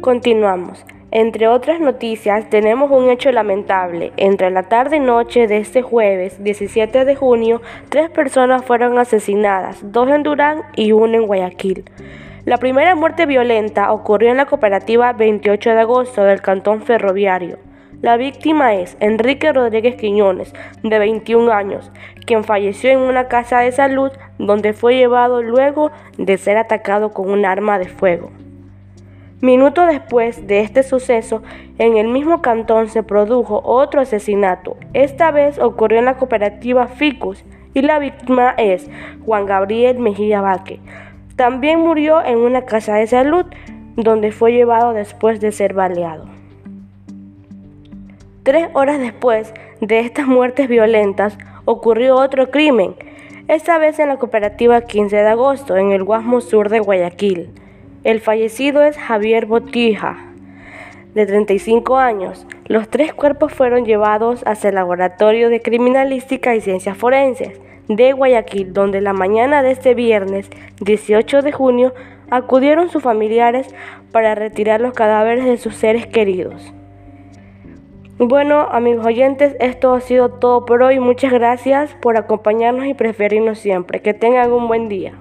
Continuamos. Entre otras noticias, tenemos un hecho lamentable. Entre la tarde y noche de este jueves 17 de junio, tres personas fueron asesinadas, dos en Durán y una en Guayaquil. La primera muerte violenta ocurrió en la cooperativa 28 de agosto del Cantón Ferroviario. La víctima es Enrique Rodríguez Quiñones, de 21 años, quien falleció en una casa de salud donde fue llevado luego de ser atacado con un arma de fuego. Minutos después de este suceso, en el mismo cantón se produjo otro asesinato. Esta vez ocurrió en la cooperativa Ficus y la víctima es Juan Gabriel Mejía Vaque. También murió en una casa de salud donde fue llevado después de ser baleado. Tres horas después de estas muertes violentas ocurrió otro crimen, esta vez en la cooperativa 15 de agosto, en el Guasmo Sur de Guayaquil. El fallecido es Javier Botija, de 35 años. Los tres cuerpos fueron llevados hacia el Laboratorio de Criminalística y Ciencias Forenses de Guayaquil, donde la mañana de este viernes 18 de junio acudieron sus familiares para retirar los cadáveres de sus seres queridos. Bueno, amigos oyentes, esto ha sido todo por hoy. Muchas gracias por acompañarnos y preferirnos siempre. Que tengan un buen día.